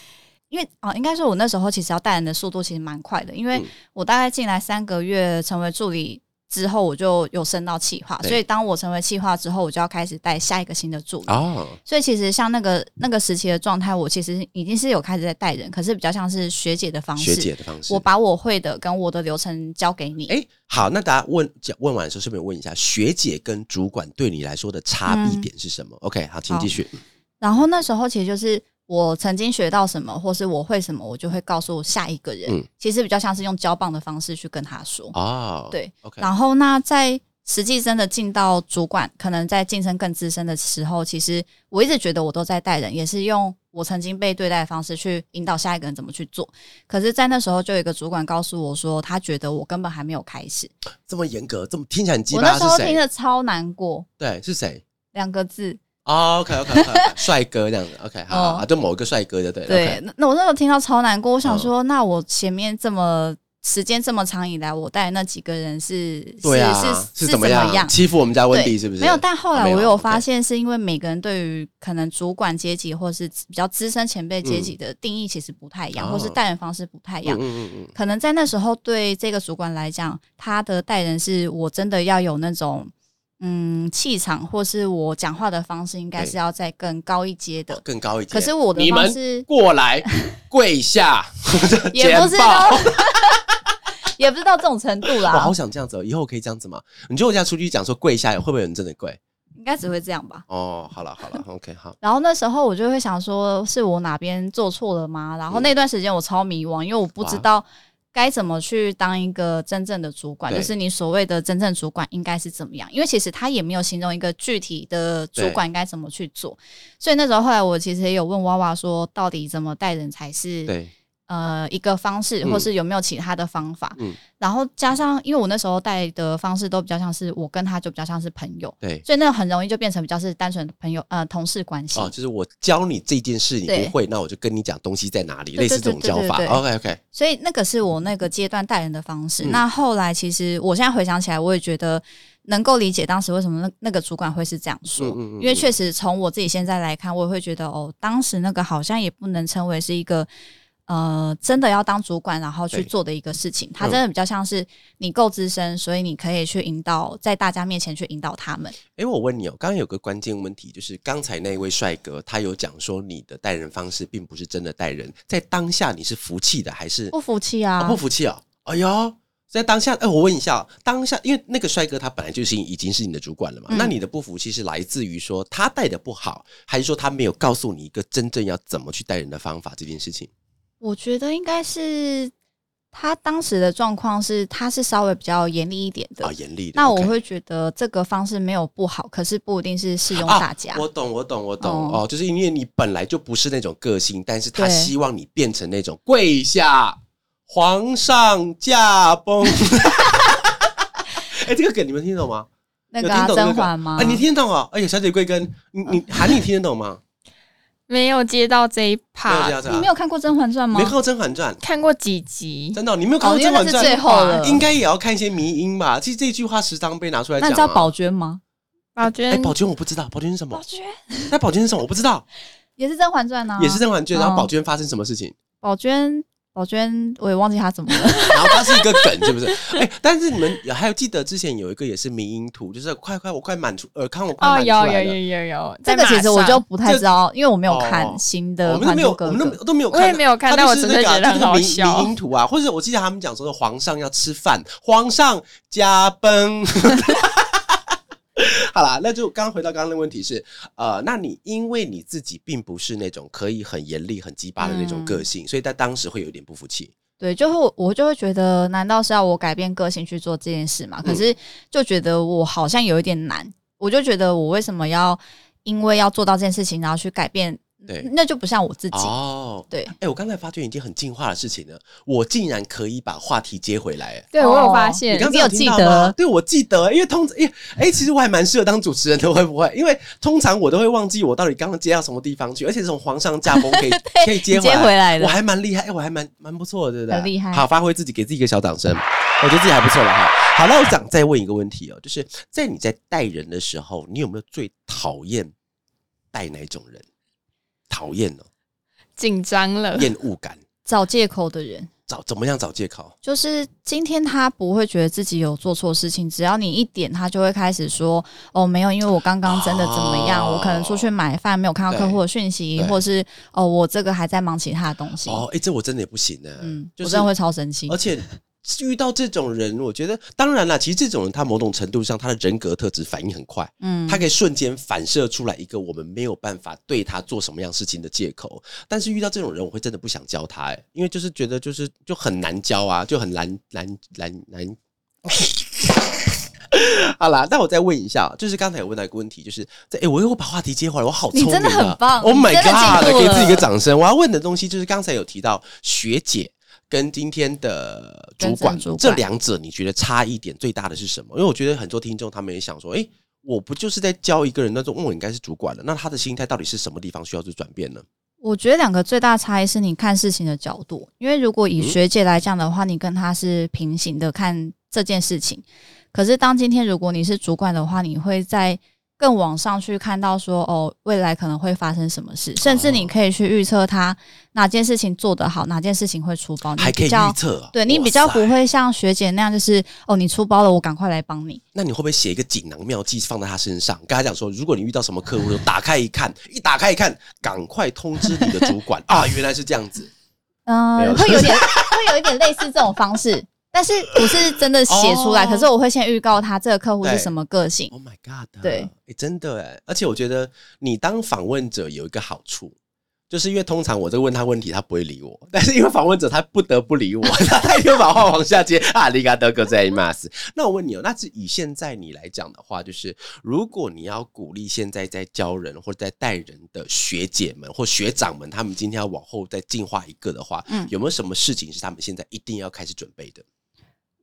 [SPEAKER 3] 因为啊、应该说我那时候其实要带人的速度其实蛮快的，因为
[SPEAKER 1] 嗯
[SPEAKER 3] 我大概进来三个月成为助理之后，我就有升到企划，所以当我成为企划之后，我就要开始带下一个新的助理。
[SPEAKER 1] 哦，
[SPEAKER 3] 所以其实像那个那个时期的状态，我其实已经是有开始在带人，可是比较像是学姐的方式。
[SPEAKER 1] 学姐的方式
[SPEAKER 3] 我。把我会的跟我的流程交给你。
[SPEAKER 1] 哎、好，那大家问讲问完的时候，顺便问一下，学姐跟主管对你来说的差异点是什么、o k 好，请
[SPEAKER 3] 好
[SPEAKER 1] 继续。
[SPEAKER 3] 然后那时候其实就是我曾经学到什么，或是我会什么，我就会告诉下一个人。
[SPEAKER 1] 嗯
[SPEAKER 3] 其实比较像是用交棒的方式去跟他说。
[SPEAKER 1] 哦，
[SPEAKER 3] 对
[SPEAKER 1] ，OK，
[SPEAKER 3] 然后那在实际真的进到主管，可能在晋升更资深的时候，其实我一直觉得我都在带人，也是用我曾经被对待的方式去引导下一个人怎么去做。可是，在那时候就有一个主管告诉我说，他觉得我根本还没有开始。
[SPEAKER 1] 这么严格，这么听起来很鸡
[SPEAKER 3] 我那时候听
[SPEAKER 1] 谁？
[SPEAKER 3] 着超难过，
[SPEAKER 1] 对，是谁？
[SPEAKER 3] 两个字。
[SPEAKER 1] 哦，OK，OK，OK，帅哥这样子，OK，好，就某一个帅哥就对了。
[SPEAKER 3] 对那那我那时候听到超难过，我想
[SPEAKER 1] 嗯
[SPEAKER 3] 说，那我前面这么时间这么长以来，我带的那几个人是
[SPEAKER 1] 对啊，
[SPEAKER 3] 是是
[SPEAKER 1] 怎么
[SPEAKER 3] 样？
[SPEAKER 1] 样？欺负我们家温
[SPEAKER 3] 对
[SPEAKER 1] 迪是不是？
[SPEAKER 3] 没有，但后来我有发现，是因为每个人对于可能主管阶级或是比较资深前辈阶级的定义其实不太一样，
[SPEAKER 1] 哦
[SPEAKER 3] 或是待人方式不太一样。
[SPEAKER 1] 嗯嗯嗯嗯，
[SPEAKER 3] 可能在那时候对这个主管来讲，他的待人是我真的要有那种嗯气场，或是我讲话的方式应该是要再更高一阶的。
[SPEAKER 1] 更高一阶。
[SPEAKER 3] 可是我的
[SPEAKER 1] 你们
[SPEAKER 3] 方式
[SPEAKER 1] 过来 跪下，
[SPEAKER 3] 也不是 也不是到这种程度啦我
[SPEAKER 1] 好，想这样子哦，以后可以这样子吗？你觉得我现在出去讲说跪下，会不会有人真的跪？
[SPEAKER 3] 应该只会这样吧。
[SPEAKER 1] 哦，好了好了，OK，好，
[SPEAKER 3] 然后那时候我就会想说，是我哪边做错了吗？然后那段时间我超迷惘，因为我不知道该怎么去当一个真正的主管，就是你所谓的真正主管应该是怎么样？因为其实他也没有形容一个具体的主管应该怎么去做。所以那时候后来我其实也有问娃娃说，到底怎么带人才是
[SPEAKER 1] 对，
[SPEAKER 3] 呃一个方式，
[SPEAKER 1] 嗯
[SPEAKER 3] 或是有没有其他的方法？
[SPEAKER 1] 嗯
[SPEAKER 3] 然后加上，因为我那时候带的方式都比较像是我跟他就比较像是朋友，
[SPEAKER 1] 对。
[SPEAKER 3] 所以那很容易就变成比较是单纯的朋友呃同事关系。
[SPEAKER 1] 哦，就是我教你这件事你不会，那我就跟你讲东西在哪里，类似这种教法。OK OK，
[SPEAKER 3] 所以那个是我那个阶段带人的方式。
[SPEAKER 1] 嗯
[SPEAKER 3] 那后来其实我现在回想起来，我也觉得能够理解当时为什么那那个主管会是这样说，
[SPEAKER 1] 嗯嗯嗯
[SPEAKER 3] 因为确实从我自己现在来看，我也会觉得哦，当时那个好像也不能称为是一个。呃，真的要当主管，然后去做的一个事情，它
[SPEAKER 1] 嗯
[SPEAKER 3] 真的比较像是你够资深，所以你可以去引导，在大家面前去引导他们。
[SPEAKER 1] 哎，我问你哦，刚刚有个关键问题，就是刚才那位帅哥他有讲说你的待人方式并不是真的待人，在当下你是服气的还是
[SPEAKER 3] 不服气啊！
[SPEAKER 1] 啊不服气哦？哎呦。在当下，哎、我问一下哦，当下因为那个帅哥他本来就是已经是你的主管了嘛，
[SPEAKER 3] 嗯
[SPEAKER 1] 那你的不服气是来自于说他带的不好，还是说他没有告诉你一个真正要怎么去带人的方法这件事情？
[SPEAKER 3] 我觉得应该是他当时的状况是，他是稍微比较严厉一点的。
[SPEAKER 1] 啊，严厉的。
[SPEAKER 3] 那我
[SPEAKER 1] OK
[SPEAKER 3] 会觉得这个方式没有不好，可是不一定是适用
[SPEAKER 1] 啊
[SPEAKER 3] 大家。
[SPEAKER 1] 我懂，我懂，我懂
[SPEAKER 3] 哦
[SPEAKER 1] 哦，就是因为你本来就不是那种个性，但是他
[SPEAKER 3] 对
[SPEAKER 1] 希望你变成那种跪下，皇上驾崩。哎、这个梗你们听得懂吗？有
[SPEAKER 3] 那个啊
[SPEAKER 1] 听懂这个梗
[SPEAKER 3] 甄嬛吗？
[SPEAKER 1] 啊，你听得懂哦？哎呦，小姐贵庚，你你韩你听得懂吗？
[SPEAKER 2] 没有接到这一
[SPEAKER 1] 没有这
[SPEAKER 2] part，
[SPEAKER 1] 样子啊
[SPEAKER 3] 你没有看过《甄嬛传》吗？
[SPEAKER 1] 没看过《甄嬛传》，
[SPEAKER 2] 看过几集，
[SPEAKER 1] 真的哦、你没有看过《甄嬛传
[SPEAKER 3] 为那是》最后了。
[SPEAKER 1] 应该也要看一些迷音吧？其实这句话时常被拿出来讲、啊。
[SPEAKER 3] 那你知道宝娟吗？
[SPEAKER 2] 宝娟
[SPEAKER 1] 哎，宝娟我不知道，宝娟是什么？
[SPEAKER 3] 娟
[SPEAKER 1] 那宝娟是什么？我不知道，
[SPEAKER 3] 也是《甄嬛传》啊，
[SPEAKER 1] 也是甄嬛传。然后
[SPEAKER 3] 哦
[SPEAKER 1] 宝娟发生什么事情？
[SPEAKER 3] 宝娟，宝娟，我也忘记他怎么了。
[SPEAKER 1] 然后他是一个梗，是不是？哎、但是你们还有记得之前有一个也是迷音图，就是快快我快满出尔康我快
[SPEAKER 2] 哦，
[SPEAKER 1] 满出
[SPEAKER 2] 有有
[SPEAKER 1] 来了。
[SPEAKER 2] 有有有，
[SPEAKER 3] 这个其实我就不太知道，因为我没有
[SPEAKER 1] 哦
[SPEAKER 3] 看新的《
[SPEAKER 1] 我们都没有，我们都》。都没有看，
[SPEAKER 2] 我也没有看
[SPEAKER 1] 它
[SPEAKER 2] 但我纯粹觉得好笑
[SPEAKER 1] 迷音图啊，或者我记得他们讲说皇上要吃饭，皇上驾崩。好啦，那就刚刚回到刚刚的问题是，呃，那你因为你自己并不是那种可以很严厉、很鸡巴的那种个性，所以在当时会有点不服气。
[SPEAKER 3] 对，就会我就会觉得，难道是要我改变个性去做这件事吗？可
[SPEAKER 1] 嗯
[SPEAKER 3] 是就觉得我好像有一点难，我就觉得我为什么要因为要做到这件事情，然后去改变？
[SPEAKER 1] 对
[SPEAKER 3] 那就不像我自己。
[SPEAKER 1] 哦，
[SPEAKER 3] 对，
[SPEAKER 1] 哎、我刚才发觉一件很进化的事情呢，我竟然可以把话题接回来。哎
[SPEAKER 2] 对我有
[SPEAKER 3] 哦
[SPEAKER 2] 发现
[SPEAKER 1] 你，刚才
[SPEAKER 3] 你有记
[SPEAKER 1] 听到吗
[SPEAKER 3] 得
[SPEAKER 1] 对，我记得，因为通因为哎、其实我还蛮适合当主持人的，会不会？因为通常我都会忘记我到底刚刚接到什么地方去，而且这种皇上驾崩可以 可以接回来，
[SPEAKER 3] 回来了
[SPEAKER 1] 我还蛮厉害，哎、我还蛮蛮不错的，对不对？
[SPEAKER 3] 很厉害
[SPEAKER 1] 好，发挥自己，给自己一个小掌声，我觉得自己还不错了哈。好，那我想再问一个问题哦，就是在你在带人的时候，你有没有最讨厌带哪种人？讨厌哦，
[SPEAKER 2] 紧张了。
[SPEAKER 1] 厌恶感，
[SPEAKER 3] 找借口的人，
[SPEAKER 1] 找怎么样找借口？
[SPEAKER 3] 就是今天他不会觉得自己有做错事情，只要你一点，他就会开始说：“哦，没有，因为我刚刚真的怎么样，
[SPEAKER 1] 哦
[SPEAKER 3] 我可能出去买饭没有看到客户的讯息，
[SPEAKER 1] 对
[SPEAKER 3] 或是哦，我这个还在忙其他的东西。
[SPEAKER 1] 哦，哎、这我真的也不行呢。
[SPEAKER 3] 嗯，
[SPEAKER 1] 就是
[SPEAKER 3] 我真的会超生气
[SPEAKER 1] 而。且遇到这种人，我觉得当然啦，其实这种人他某种程度上他的人格特质反应很快，
[SPEAKER 3] 嗯，
[SPEAKER 1] 他可以瞬间反射出来一个我们没有办法对他做什么样事情的借口。但是遇到这种人，我会真的不想教他、哎，因为就是觉得就是就很难教啊，就很难难难难。好啦，那我再问一下，就是刚才有问到一个问题，就是在哎、我又把话题接回来，我好聪明、啊，
[SPEAKER 3] 你真的很棒
[SPEAKER 1] Oh my god！给自己一个掌声。我要问的东西就是刚才有提到学姐跟今天的主管这两者，你觉得差异点最大的是什么？因为我觉得很多听众他们也想说，哎、我不就是在教一个人，那种我应该是主管了，那他的心态到底是什么地方需要去转变呢？
[SPEAKER 3] 我觉得两个最大差异是你看事情的角度，因为如果以
[SPEAKER 1] 嗯
[SPEAKER 3] 学姐来讲的话，你跟他是平行的看这件事情。可是当今天如果你是主管的话，你会在更往上去看到说，哦，未来可能会发生什么事，甚至你可以去预测他哪件事情做得好，哪件事情会出包，你
[SPEAKER 1] 还可以预
[SPEAKER 3] 比较
[SPEAKER 1] 测啊，
[SPEAKER 3] 对你比较不。会像学姐那样，就是哦，你出包了，我赶快来帮你。
[SPEAKER 1] 那你会不会写一个锦囊妙计放在他身上，跟他讲说，如果你遇到什么客户，就打开一看，一打开一看，赶快通知你的主管 啊，原来是这样子。
[SPEAKER 3] 嗯、会有 点会有一点类似这种方式，但是不是真的写出来，
[SPEAKER 1] 哦
[SPEAKER 3] 可是我会先预告他这个客户是什么个性。
[SPEAKER 1] Oh my god！
[SPEAKER 3] 对
[SPEAKER 1] 哎、真的哎，而且我觉得你当访问者有一个好处，就是因为通常我在问他问题，他不会理我，但是因为访问者他不得不理我，他又把话往下接啊，里嘎德哥在骂死。那我问你哦，那是以现在你来讲的话，就是如果你要鼓励现在在教人或者在带人的学姐们或学长们，他们今天要往后再进化一个的话，
[SPEAKER 3] 嗯
[SPEAKER 1] 有没有什么事情是他们现在一定要开始准备的？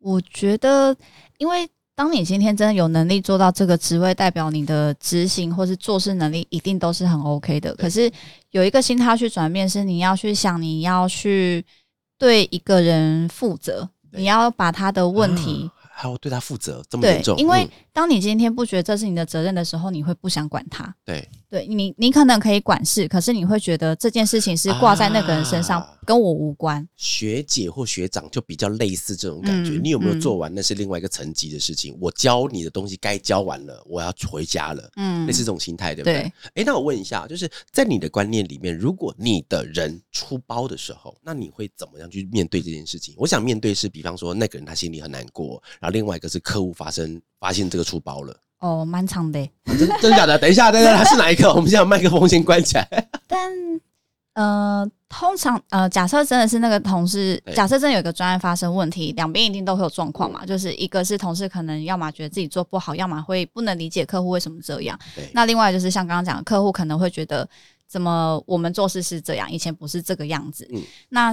[SPEAKER 3] 我觉得，因为当你今天真的有能力做到这个职位，代表你的执行或是做事能力一定都是很 OK 的。可是有一个心态要去转变，是你要去想，你要去对一个人负责，你要把他的问题。
[SPEAKER 1] 啊还要对他负责，这么严重？，
[SPEAKER 3] 因为
[SPEAKER 1] 嗯
[SPEAKER 3] 当你今天不觉得这是你的责任的时候，你会不想管他。
[SPEAKER 1] 对
[SPEAKER 3] 对你，你可能可以管事，可是你会觉得这件事情是挂在那个人身上，
[SPEAKER 1] 啊
[SPEAKER 3] 跟我无关。
[SPEAKER 1] 学姐或学长就比较类似这种感觉。
[SPEAKER 3] 嗯
[SPEAKER 1] 你有没有
[SPEAKER 3] 嗯
[SPEAKER 1] 做完？那是另外一个层级的事情。我教你的东西该教完了，我要回家了。
[SPEAKER 3] 嗯
[SPEAKER 1] 类似这种心态，对不对？
[SPEAKER 3] 对
[SPEAKER 1] 哎、那我问一下，就是在你的观念里面，如果你的人出包的时候，那你会怎么样去面对这件事情？我想面对是，比方说那个人他心里很难过，然后另外一个是客户发生发现这个出包了，
[SPEAKER 3] 哦，蛮长的耶。
[SPEAKER 1] 真真假的？等一下，等一下，他是哪一个？我们现在麦克风先关起来。
[SPEAKER 3] 但呃，通常呃，假设真的是那个同事，假设真的有一个专案发生问题，两边一定都会有状况嘛。就是一个是同事可能要么觉得自己做不好，要么会不能理解客户为什么这样。那另外就是像刚刚讲的，客户可能会觉得怎么我们做事是这样，以前不是这个样子。
[SPEAKER 1] 嗯
[SPEAKER 3] 那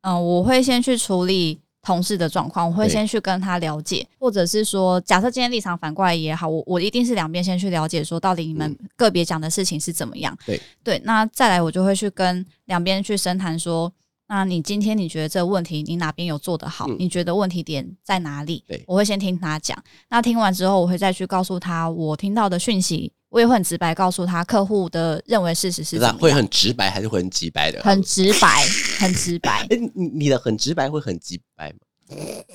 [SPEAKER 3] 嗯、呃我会先去处理同事的状况，我会先去跟他了解，或者是说，假设今天立场反过来也好，我我一定是两边先去了解，说到底你们
[SPEAKER 1] 嗯
[SPEAKER 3] 个别讲的事情是怎么样。
[SPEAKER 1] 对
[SPEAKER 3] 对，那再来我就会去跟两边去深谈说。那你今天你觉得这个问题你哪边有做得好？
[SPEAKER 1] 嗯
[SPEAKER 3] 你觉得问题点在哪里
[SPEAKER 1] 对？
[SPEAKER 3] 我会先听他讲，那听完之后，我会再去告诉他我听到的讯息，我也会很直白告诉他客户的认为事实是
[SPEAKER 1] 是啊，会
[SPEAKER 3] 样，
[SPEAKER 1] 很直白还是会很直白的？
[SPEAKER 3] 很直白，很直白。
[SPEAKER 1] 哎、你你的很直白会很直白吗？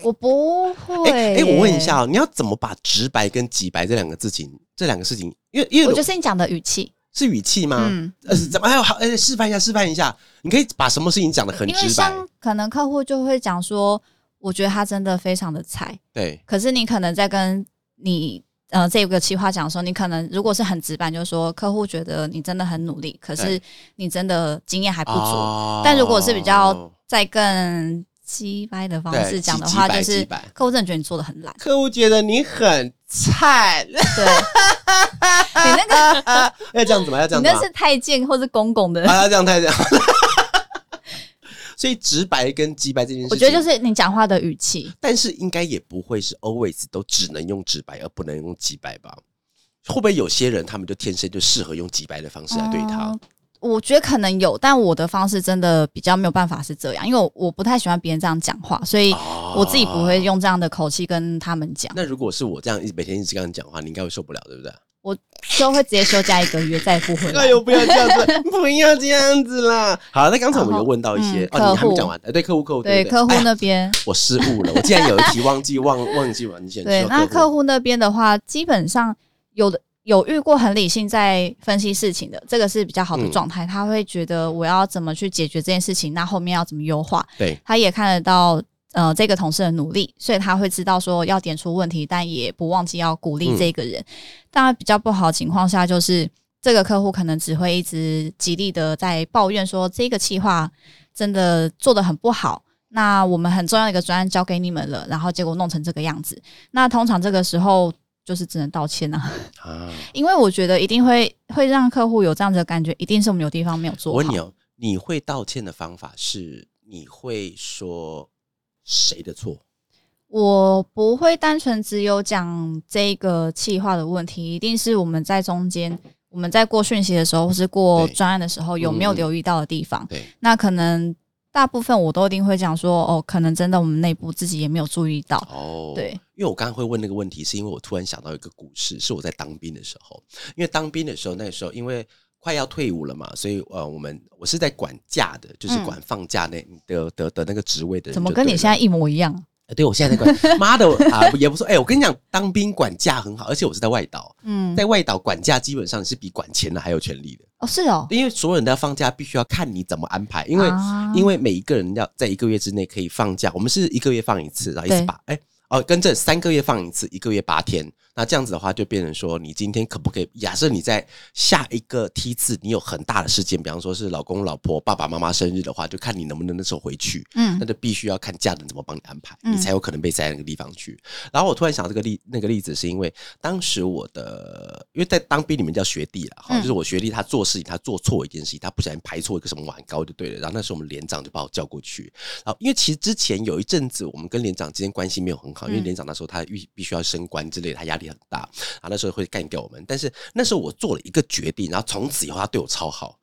[SPEAKER 3] 我不会
[SPEAKER 1] 哎、我问一下哦，你要怎么把直白跟直白这两个事情这两个事情，因为因为
[SPEAKER 3] 我就是你讲的语气，
[SPEAKER 1] 是语气吗？
[SPEAKER 3] 嗯，
[SPEAKER 1] 呃，怎么还有好？呃，示范一下，示范一下，你可以把什么事情讲的很
[SPEAKER 3] 因为
[SPEAKER 1] 直白
[SPEAKER 3] 像，可能客户就会讲说，我觉得他真的非常的菜，
[SPEAKER 1] 对
[SPEAKER 3] 可是你可能在跟你呃这个企划讲的时候，你可能如果是很直白，就是说客户觉得你真的很努力，可是你真的经验还不足。
[SPEAKER 1] 哦
[SPEAKER 3] 但如果是比较在更鸡掰的方式讲的话，就是客户真的觉得你做的很烂。
[SPEAKER 1] 客户觉得你很菜，
[SPEAKER 3] 对，你那个
[SPEAKER 1] 要这样子吗？要这样子吗
[SPEAKER 3] 那是？太监或是公公的，
[SPEAKER 1] 啊，要这样太这样。所以直白跟直白这件事情，
[SPEAKER 3] 我觉得就是你讲话的语气。
[SPEAKER 1] 但是应该也不会是 always 都只能用直白，而不能用直白吧？会不会有些人他们就天生就适合用直白的方式来对他？
[SPEAKER 3] 嗯我觉得可能有，但我的方式真的比较没有办法是这样，因为我我不太喜欢别人这样讲话，所以
[SPEAKER 1] 哦
[SPEAKER 3] 我自己不会用这样的口气跟他们讲，
[SPEAKER 1] 那如果是我这样一每天一直跟他讲话，你应该会受不了，对不对？
[SPEAKER 3] 我就会直接休假一个月，再也不回来。
[SPEAKER 1] 哎呦，不要这样子，不要这样子啦！好，那刚才我们有问到一些哦，你还没讲完，哎，对，客户客户
[SPEAKER 3] 对客户那边，
[SPEAKER 1] 我失误了，我竟然有一题忘记忘忘记完全
[SPEAKER 3] 对，那客户那边的话，基本上有的有遇过很理性在分析事情的，这个是比较好的
[SPEAKER 1] 嗯
[SPEAKER 3] 状态。他会觉得我要怎么去解决这件事情，那后面要怎么优化，
[SPEAKER 1] 对
[SPEAKER 3] 他也看得到。呃，这个同事的努力，所以他会知道说要点出问题，但也不忘记要鼓励这个人。当然，比较不好的情况下，就是这个客户可能只会一直极力的在抱怨说这个企划真的做的很不好。那我们很重要的一个专案交给你们了，然后结果弄成这个样子。那通常这个时候就是只能道歉啊，
[SPEAKER 1] 啊！
[SPEAKER 3] 因为我觉得一定会会让客户有这样子的感觉，一定是我们有地方没有做好。
[SPEAKER 1] 我问你哦，你会道歉的方法是你会说谁的错？
[SPEAKER 3] 我不会单纯只有讲这个气化的问题，一定是我们在中间，我们在过讯息的时候，或是过专案的时候，有没有
[SPEAKER 1] 嗯
[SPEAKER 3] 留意到的地方。
[SPEAKER 1] 对，
[SPEAKER 3] 那可能大部分我都一定会讲说，哦，可能真的我们内部自己也没有注意到。
[SPEAKER 1] 哦，
[SPEAKER 3] 对，
[SPEAKER 1] 因为我刚刚会问那个问题，是因为我突然想到一个故事，是我在当兵的时候，因为当兵的时候，那时候因为快要退伍了嘛，所以呃，我们我是在管假的，就是管放假那的的的那个职位的
[SPEAKER 3] 怎么跟你现在一模一样？
[SPEAKER 1] 呃对我现在在管，妈的 啊，也不说。哎、我跟你讲，当兵管假很好，而且我是在外岛，
[SPEAKER 3] 嗯，
[SPEAKER 1] 在外岛管假基本上是比管钱的还有权利的，
[SPEAKER 3] 哦，是哦，
[SPEAKER 1] 因为所有人都要放假，必须要看你怎么安排，因为、
[SPEAKER 3] 啊。
[SPEAKER 1] 因为每一个人要在一个月之内可以放假，我们是一个月放一次，然后一次
[SPEAKER 3] 对。
[SPEAKER 1] 八，哎、哦，跟这三个月放一次，一个月八天。那这样子的话，就变成说，你今天可不可以？假设你在下一个梯次，你有很大的事件，比方说是老公、老婆、爸爸妈妈生日的话，就看你能不能那时候回去。
[SPEAKER 3] 嗯
[SPEAKER 1] 那就必须要看家人怎么帮你安排，
[SPEAKER 3] 嗯
[SPEAKER 1] 你才有可能被塞在那个地方去。然后我突然想到这个例那个例子，是因为当时我的，因为在当兵里面叫学弟了，哈、
[SPEAKER 3] 嗯
[SPEAKER 1] 就是我学弟他做事情，他做错一件事情，他不小心排错一个什么碗糕就对了。然后那时候我们连长就把我叫过去，然后因为其实之前有一阵子我们跟连长之间关系没有很好，因为
[SPEAKER 3] 嗯
[SPEAKER 1] 连长那时候他必必须要升官之类的，他压力很大，然后那时候会干掉我们。但是那时候我做了一个决定，然后从此以后他对我超好。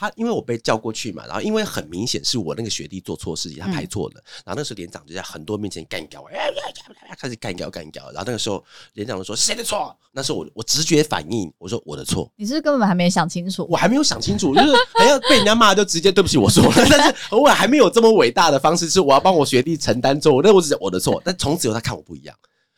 [SPEAKER 1] 他因为我被叫过去嘛，然后因为很明显是我那个学弟做错事情，他排错了，然后那时候连长就在很多面前干掉我，开始干掉干掉，然后那个时候连长就说谁的错？那时候我我直觉反应，我说我的错，
[SPEAKER 3] 你是根本还没想清楚。
[SPEAKER 1] 我还没有想清楚，就是还要被人家骂就直接对不起我说了，但是偶尔还没有这么伟大的方式，是我要帮我学弟承担错误，那我只是我的错，但从此以后他看我不一样。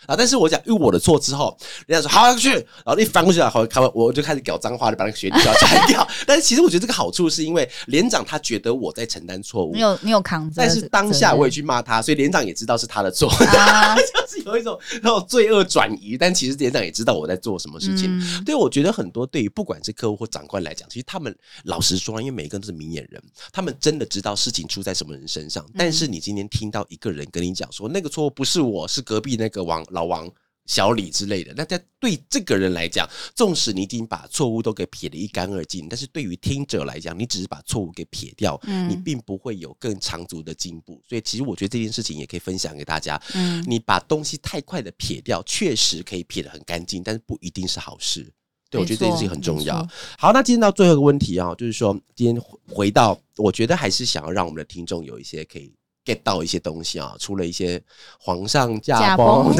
[SPEAKER 1] 啊！但是我讲因为我的错之后，人家说好去，然后一翻过去了，好，看我就开始搞脏话，就把那个学历叫起来掉。但是其实我觉得这个好处是因为连长他觉得我在承担错误
[SPEAKER 3] 你，有你有扛，
[SPEAKER 1] 但是当下我也去骂他，所以连长也知道是他的错，
[SPEAKER 3] 啊，
[SPEAKER 1] 就是有一种那种罪恶转移。但其实连长也知道我在做什么事情。
[SPEAKER 3] 嗯
[SPEAKER 1] 对，我觉得很多对于不管是客户或长官来讲，其实他们老实说，因为每个人都是明眼人，他们真的知道事情出在什么人身上。
[SPEAKER 3] 嗯
[SPEAKER 1] 但是你今天听到一个人跟你讲说，那个错误不是我，是隔壁那个王老王。小李之类的，那在对这个人来讲，纵使你已经把错误都给撇得一干二净，但是对于听者来讲，你只是把错误给撇掉，
[SPEAKER 3] 嗯
[SPEAKER 1] 你并不会有更长足的进步。所以，其实我觉得这件事情也可以分享给大家。
[SPEAKER 3] 嗯
[SPEAKER 1] 你把东西太快的撇掉，确实可以撇得很干净，但是不一定是好事。对，我觉得这件事情很重要。好，那今天到最后一个问题啊，就是说今天回到，我觉得还是想要让我们的听众有一些可以 get 到一些东西啊，除了一些皇上驾
[SPEAKER 3] 驾
[SPEAKER 1] 崩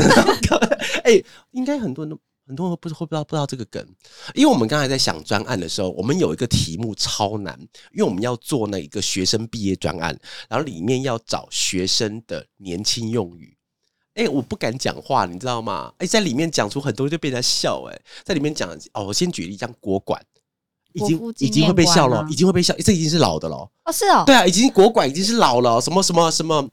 [SPEAKER 1] 哎、应该很多人都。很多人不是会不知道不知道这个梗，因为我们刚才在想专案的时候，我们有一个题目超难，因为我们要做那一个学生毕业专案，然后里面要找学生的年轻用语。哎、我不敢讲话，你知道吗？哎、在里面讲出很多就被人家笑、哎，在里面讲哦，我先举例，像国馆，已经已经会被笑了，已经会被笑，这已经是老的了。
[SPEAKER 3] 哦是哦，
[SPEAKER 1] 对啊，已经国馆已经是老了，什么什么什么。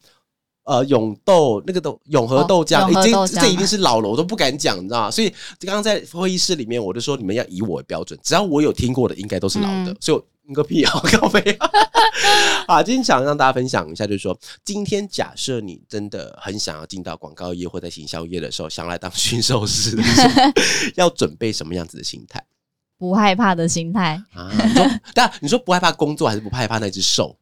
[SPEAKER 1] 呃，永豆那个豆永和
[SPEAKER 3] 哦
[SPEAKER 1] 豆浆，已经这已经是老了，我都不敢讲，你知道吗？所以刚刚在会议室里面，我就说你们要以我为标准，只要我有听过的，应该都是老的。
[SPEAKER 3] 嗯
[SPEAKER 1] 所以我你个屁啊！告飞啊！今天想让大家分享一下，就是说，今天假设你真的很想要进到广告业或在行销业的时候，想来当 驯兽师的时候，要准备什么样子的心态
[SPEAKER 3] 不害怕的心态
[SPEAKER 1] 啊？你说，但你说不害怕工作，还是不害怕那只手？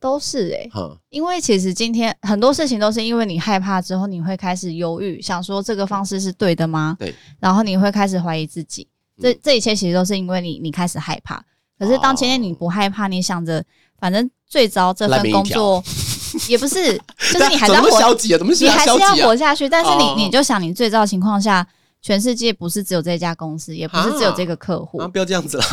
[SPEAKER 3] 都是哎、
[SPEAKER 1] 哈，
[SPEAKER 3] 因为其实今天很多事情都是因为你害怕之后，你会开始犹豫，想说这个方式是对的吗？
[SPEAKER 1] 对，
[SPEAKER 3] 然后你会开始怀疑自己。这
[SPEAKER 1] 嗯
[SPEAKER 3] 这一切其实都是因为你你开始害怕。可是当今天你不害怕，你想着反正最糟这份工作 也不是，就是你还是
[SPEAKER 1] 怎么那么
[SPEAKER 3] 要活
[SPEAKER 1] 消极啊？怎么
[SPEAKER 3] 你还是要？活下去，但是你、
[SPEAKER 1] 哦
[SPEAKER 3] 你就想，你最糟的情况下，全世界不是只有这家公司，也不是只有这个客户。
[SPEAKER 1] 啊，不要这样子啦！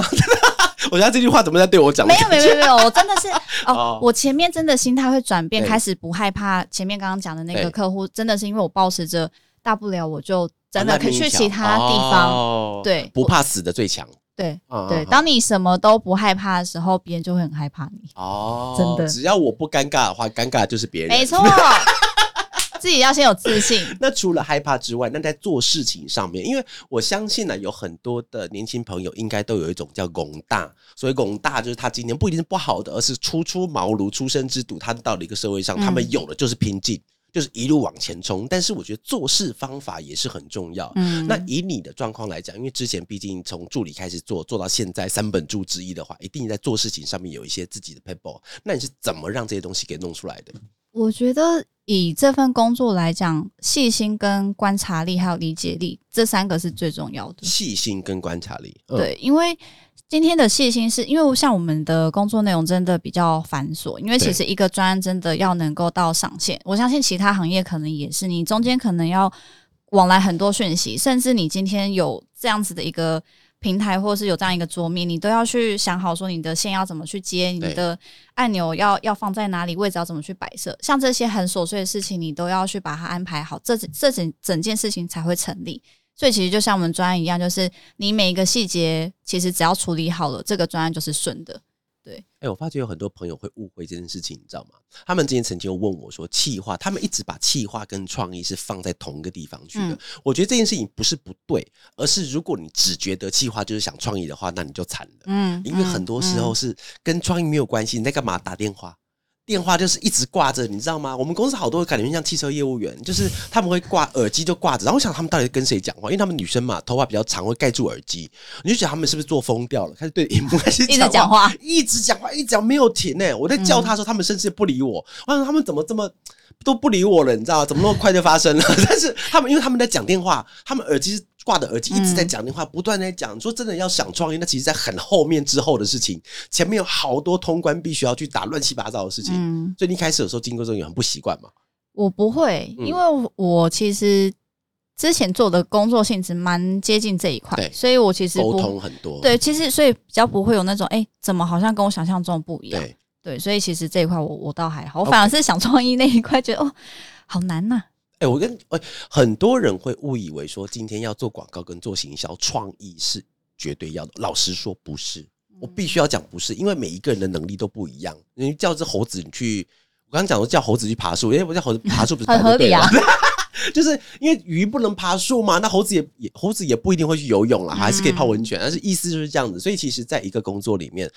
[SPEAKER 1] 我觉得这句话怎么在对我讲？
[SPEAKER 3] 没有没有没有，我真的是
[SPEAKER 1] 哦
[SPEAKER 3] 哦，我前面真的心态会转变，
[SPEAKER 1] 对
[SPEAKER 3] 开始不害怕前面刚刚讲的那
[SPEAKER 1] 对
[SPEAKER 3] 个客户，真的是因为我保持着大不了我就真的可以去其他地方。
[SPEAKER 1] 哦
[SPEAKER 3] 对
[SPEAKER 1] 不怕死的最强。
[SPEAKER 3] 对对，当你什么都不害怕的时候，别人就会很害怕你。
[SPEAKER 1] 哦，
[SPEAKER 3] 真的
[SPEAKER 1] 只要我不尴尬的话，尴尬的就是别人。
[SPEAKER 3] 没错，自己要先有自信。
[SPEAKER 1] 那除了害怕之外，那在做事情上面，因为我相信呢，有很多的年轻朋友应该都有一种叫“拱大”，所以“拱大”就是他今天不一定是不好的，而是初出茅庐、出生之犊，他到了一个社会上，
[SPEAKER 3] 嗯
[SPEAKER 1] 他们有的就是拼劲。就是一路往前冲，但是我觉得做事方法也是很重要。
[SPEAKER 3] 嗯
[SPEAKER 1] 那以你的状况来讲，因为之前毕竟从助理开始做，做到现在三本柱之一的话，一定在做事情上面有一些自己的 paper。那你是怎么让这些东西给弄出来的？
[SPEAKER 3] 我觉得以这份工作来讲，细心、跟观察力还有理解力这三个是最重要的。
[SPEAKER 1] 细心跟观察力，嗯，
[SPEAKER 3] 对，因为今天的细心是因为像我们的工作内容真的比较繁琐，因为其实一个专案真的要能够到上线，我相信其他行业可能也是，你中间可能要往来很多讯息，甚至你今天有这样子的一个。平台或是有这样一个桌面，你都要去想好说你的线要怎么去接，你的按钮要要放在哪里，位置要怎么去摆设，像这些很琐碎的事情，你都要去把它安排好，这这整整件事情才会成立。所以其实就像我们专案一样，就是你每一个细节，其实只要处理好了，这个专案就是顺的。
[SPEAKER 1] 哎、我发觉有很多朋友会误会这件事情，你知道吗？他们之前曾经有问我说，企划，他们一直把企划跟创意是放在同一个地方去的。
[SPEAKER 3] 嗯
[SPEAKER 1] 我觉得这件事情不是不对，而是如果你只觉得企划就是想创意的话，那你就惨了。
[SPEAKER 3] 嗯
[SPEAKER 1] 因为很多时候是跟创意没有关系，你在干嘛？打电话。电话就是一直挂着，你知道吗？我们公司好多感觉像汽车业务员，就是他们会挂耳机就挂着，然后我想他们到底跟谁讲话？因为他们女生嘛，头发比较长，会盖住耳机，你就觉得他们是不是做疯掉了？开始对荧幕开始
[SPEAKER 3] 一直讲话，
[SPEAKER 1] 一直讲话，一直讲没有停呢、我在叫他的时候，他们甚至不理我。我想他们怎么这么都不理我了？你知道吗？怎么那么快就发生了？但是他们因为他们在讲电话，他们耳机是挂的耳机，一直在讲电话，不断在讲。说真的，要想创业，那其实在很后面之后的事情，前面有好多通关必须要去打乱七八糟的事情。
[SPEAKER 3] 嗯，
[SPEAKER 1] 所以你一开始的时候经过这种也很不习惯嘛。
[SPEAKER 3] 我不会，
[SPEAKER 1] 嗯
[SPEAKER 3] 因为我其实之前做的工作性质蛮接近这一块
[SPEAKER 1] 对，
[SPEAKER 3] 所以我其实
[SPEAKER 1] 沟通很多，
[SPEAKER 3] 对，其实所以比较不会有那种哎、怎么好像跟我想象中不一样。
[SPEAKER 1] 对
[SPEAKER 3] 对，所以其实这一块我我倒还好，我反而是想创意那一块，觉得哦，好难呐、
[SPEAKER 1] 哎、我跟哎、很多人会误以为说，今天要做广告跟做行销，创意是绝对要的。老实说，不是，我必须要讲不是，因为每一个人的能力都不一样。你叫只猴子你去，我刚刚讲说叫猴子去爬树，因为我叫猴子爬树不是
[SPEAKER 3] 很合理啊
[SPEAKER 1] 就是因为鱼不能爬树嘛，那猴子也也猴子也不一定会去游泳啦，还是可以泡温泉。但是意思就是这样子，所以其实在一个工作里面，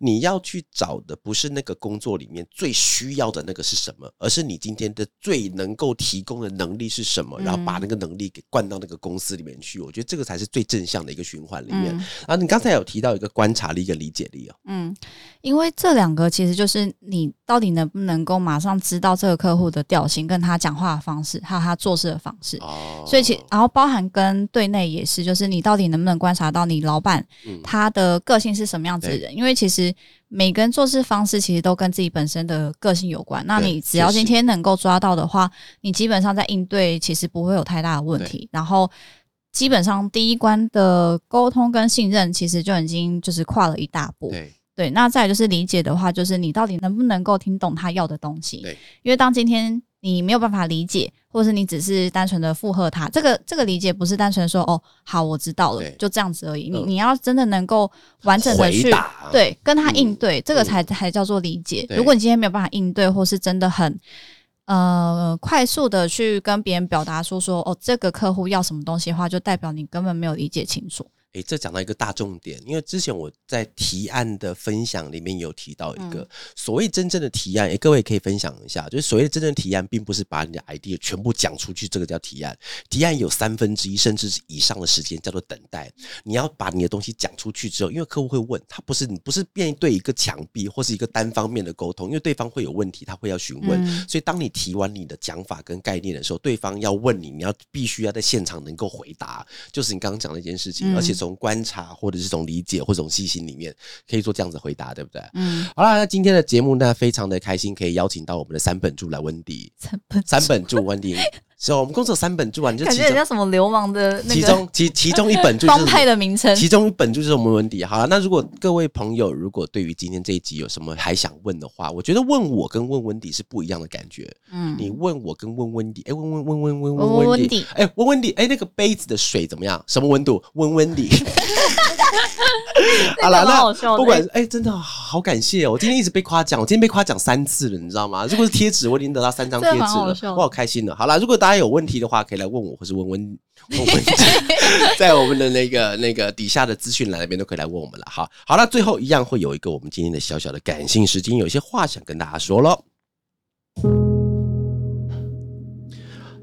[SPEAKER 1] 你要去找的不是那个工作里面最需要的那个是什么，而是你今天的最能够提供的能力是什么，然后把那个能力给灌到那个公司里面去。我觉得这个才是最正向的一个循环里面。
[SPEAKER 3] 嗯
[SPEAKER 1] 然后你刚才有提到一个观察力跟理解力哦，
[SPEAKER 3] 嗯，因为这两个其实就是你到底能不能够马上知道这个客户的调性，跟他讲话的方式，还有他做事的方式。
[SPEAKER 1] 哦
[SPEAKER 3] 所以其然后包含跟对内也是，就是你到底能不能观察到你老板
[SPEAKER 1] 嗯
[SPEAKER 3] 他的个性是什么样子的人？因为其实每个人做事方式其实都跟自己本身的个性有关。那你只要今天能够抓到的话，你基本上在应对其实不会有太大的问题。然后基本上第一关的沟通跟信任，其实就已经就是跨了一大步。
[SPEAKER 1] 对
[SPEAKER 3] 对，那再就是理解的话，就是你到底能不能够听懂他要的东西。
[SPEAKER 1] 对，
[SPEAKER 3] 因为当今天你没有办法理解，或者是你只是单纯的附和他，这个这个理解不是单纯说哦，好，我知道了，就这样子而已。你
[SPEAKER 1] 嗯
[SPEAKER 3] 你要真的能够完整的去对跟他应
[SPEAKER 1] 嗯
[SPEAKER 3] 对，这个
[SPEAKER 1] 嗯
[SPEAKER 3] 才才叫做理解。
[SPEAKER 1] 对
[SPEAKER 3] 如果你今天没有办法应对，或是真的很。呃，快速的去跟别人表达说说哦，这个客户要什么东西的话，就代表你根本没有理解清楚。
[SPEAKER 1] 诶，这讲到一个大重点，因为之前我在提案的分享里面有提到一个、所谓真正的提案，诶，各位可以分享一下，就是所谓的真正的提案，并不是把你的 idea 全部讲出去，这个叫提案。提案有三分之一甚至是以上的时间叫做等待。你要把你的东西讲出去之后，因为客户会问，他不是你不是面对一个墙壁或是一个单方面的沟通，因为对方会有问题，他会要询问。
[SPEAKER 3] 嗯
[SPEAKER 1] 所以当你提完你的讲法跟概念的时候，对方要问你，你要必须要在现场能够回答，就是你刚刚讲的一件事情，
[SPEAKER 3] 嗯
[SPEAKER 1] 而且从观察或者是从理解或者从细心里面可以做这样子回答，对不对？
[SPEAKER 3] 嗯，
[SPEAKER 1] 好啦，那今天的节目呢，非常的开心，可以邀请到我们的三本柱来温迪，
[SPEAKER 3] 三本
[SPEAKER 1] 三本柱温迪，是哦，我们公司有三本著啊，你就
[SPEAKER 3] 感
[SPEAKER 1] 其中
[SPEAKER 3] 觉很像什么流氓的那
[SPEAKER 1] 其中其其中一本就是
[SPEAKER 3] 帮派的名称。
[SPEAKER 1] 其中一本就是我们温迪。好了，那如果各位朋友如果对于今天这一集有什么还想问的话，我觉得问我跟问温迪是不一样的感觉。
[SPEAKER 3] 嗯，
[SPEAKER 1] 你问我跟问温迪，哎，问问问问问
[SPEAKER 3] 问
[SPEAKER 1] 问温迪
[SPEAKER 3] 温迪，
[SPEAKER 1] 哎，问温迪，哎，那个杯子的水怎么样？什么温度？问温迪。好了，那不管哎，真的好感谢哦！我今天一直被夸奖，我今天被夸奖三次了，你知道吗？如果是贴纸，我已经得到三张贴纸了，
[SPEAKER 3] 好
[SPEAKER 1] 我好开心的。好了，如果大家有问题的话，可以来问我，或是问问问 问，在我们的那个那个底下的资讯栏那边都可以来问我们了。好，好了，最后一样会有一个我们今天的小小的感性时间，有一些话想跟大家说喽。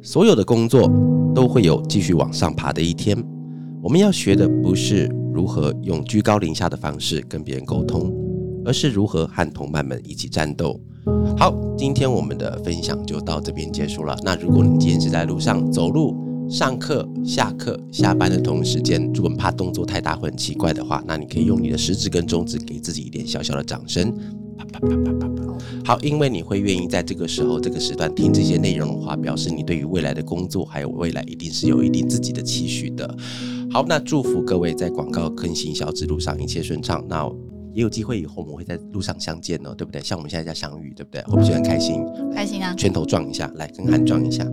[SPEAKER 1] 所有的工作都会有继续往上爬的一天。我们要学的不是如何用居高临下的方式跟别人沟通，而是如何和同伴们一起战斗。好，今天我们的分享就到这边结束了。那如果你今天是在路上走路、上课、下课、下班的同时间，如果怕动作太大会很奇怪的话，那你可以用你的食指跟中指给自己一点小小的掌声。啪啪啪啪啪啪。好，因为你会愿意在这个时候、这个时段听这些内容的话，表示你对于未来的工作还有未来一定是有一定自己的期许的。好，那祝福各位在广告跟行销之路上一切顺畅。那也有机会以后我们会在路上相见哦，对不对？像我们现在在相遇，对不对？会不会很开心？
[SPEAKER 3] 开心啊！
[SPEAKER 1] 拳头撞一下，来跟汗撞一下。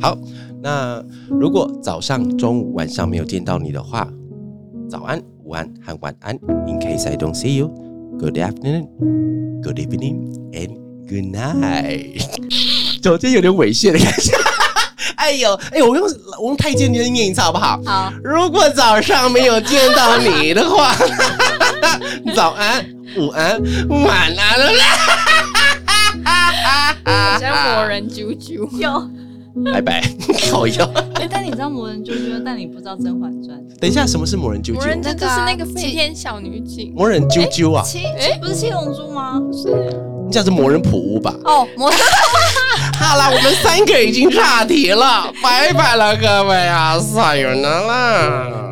[SPEAKER 1] 好，那如果早上、中午、晚上没有见到你的话，早安、午安和晚安。In case I don't see you, good afternoon, good evening, and good night。就今天有点猥亵的感觉。哎呦，哎，我用我用太监念念一次好不好？
[SPEAKER 3] 好，
[SPEAKER 1] 如果早上没有见到你的话，早安、午安、晚安了啦。
[SPEAKER 2] 好像魔人啾啾。
[SPEAKER 3] 有。
[SPEAKER 1] 拜拜，好哟。
[SPEAKER 3] 哎，但你知道魔人啾啾，但你不知道《甄嬛传》。
[SPEAKER 1] 等一下，什么是魔人啾啾？
[SPEAKER 2] 魔人啾就是那个飞天小女警，
[SPEAKER 1] 魔人啾啾啊，
[SPEAKER 3] 七哎不是七龙珠吗？
[SPEAKER 1] 是你讲是魔人普乌吧？
[SPEAKER 3] 哦，魔
[SPEAKER 1] 好了，我们三个已经岔题了，拜拜了，各位啊，撒有那啦。